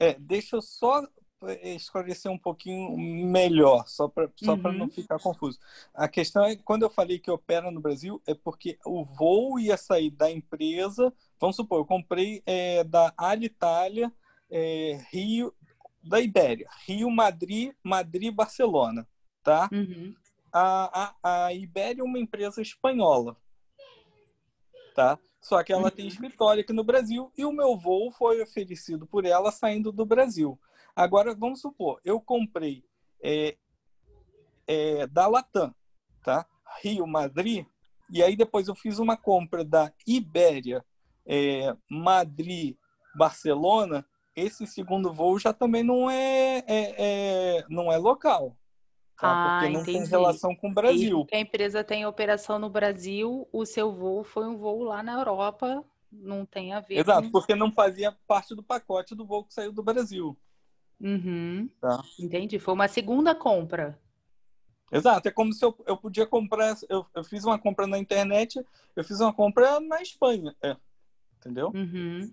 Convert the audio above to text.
É, deixa eu só é, esclarecer um pouquinho melhor, só para só uhum. não ficar confuso. A questão é, quando eu falei que opera no Brasil, é porque o voo ia sair da empresa, vamos supor, eu comprei é, da Alitalia é, Rio, da Ibéria, Rio, Madrid, Madrid, Barcelona, tá? Uhum. A, a, a Ibéria é uma empresa espanhola, tá? Só que ela uhum. tem escritório aqui no Brasil e o meu voo foi oferecido por ela saindo do Brasil. Agora, vamos supor, eu comprei é, é, da Latam, tá? Rio, Madrid, e aí depois eu fiz uma compra da Ibéria, é, Madrid, Barcelona, esse segundo voo já também não é, é, é não é local. Tá? Ah, porque não entendi. tem relação com o Brasil. a empresa tem operação no Brasil, o seu voo foi um voo lá na Europa, não tem a ver Exato, com... porque não fazia parte do pacote do voo que saiu do Brasil. Uhum. Tá? Entendi, foi uma segunda compra. Exato, é como se eu, eu podia comprar, eu, eu fiz uma compra na internet, eu fiz uma compra na Espanha, é, entendeu? Uhum.